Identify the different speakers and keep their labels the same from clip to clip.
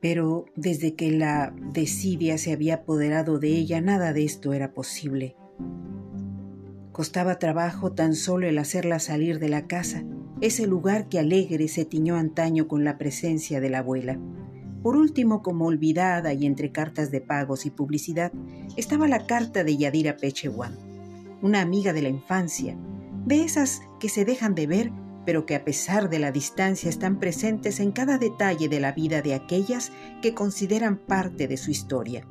Speaker 1: Pero desde que la desidia se había apoderado de ella, nada de esto era posible. Costaba trabajo tan solo el hacerla salir de la casa, ese lugar que alegre se tiñó antaño con la presencia de la abuela. Por último, como olvidada y entre cartas de pagos y publicidad, estaba la carta de Yadira Pechewan, una amiga de la infancia, de esas que se dejan de ver pero que a pesar de la distancia están presentes en cada detalle de la vida de aquellas que consideran parte de su historia.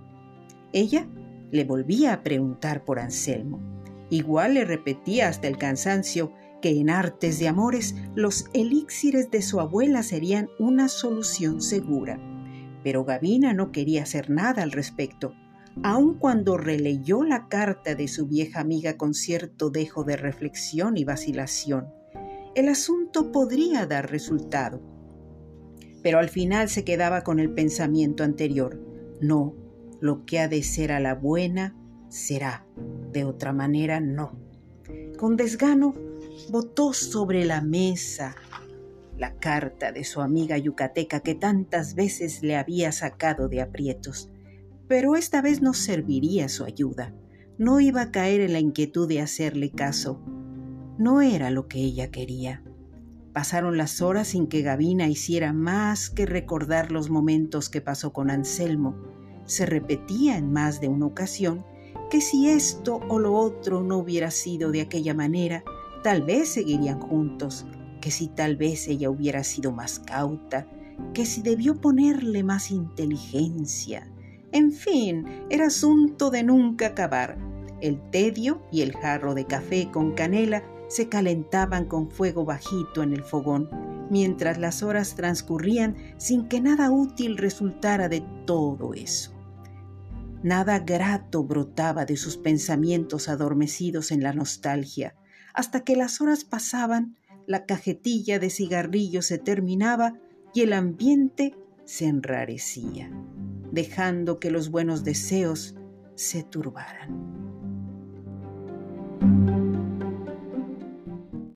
Speaker 1: Ella le volvía a preguntar por Anselmo. Igual le repetía hasta el cansancio que en artes de amores los elixires de su abuela serían una solución segura. Pero Gavina no quería hacer nada al respecto, aun cuando releyó la carta de su vieja amiga con cierto dejo de reflexión y vacilación el asunto podría dar resultado. Pero al final se quedaba con el pensamiento anterior. No, lo que ha de ser a la buena será, de otra manera no. Con desgano botó sobre la mesa la carta de su amiga yucateca que tantas veces le había sacado de aprietos. Pero esta vez no serviría su ayuda. No iba a caer en la inquietud de hacerle caso no era lo que ella quería. Pasaron las horas sin que Gavina hiciera más que recordar los momentos que pasó con Anselmo. Se repetía en más de una ocasión que si esto o lo otro no hubiera sido de aquella manera, tal vez seguirían juntos, que si tal vez ella hubiera sido más cauta, que si debió ponerle más inteligencia. En fin, era asunto de nunca acabar. El tedio y el jarro de café con canela se calentaban con fuego bajito en el fogón, mientras las horas transcurrían sin que nada útil resultara de todo eso. Nada grato brotaba de sus pensamientos adormecidos en la nostalgia, hasta que las horas pasaban, la cajetilla de cigarrillos se terminaba y el ambiente se enrarecía, dejando que los buenos deseos se turbaran.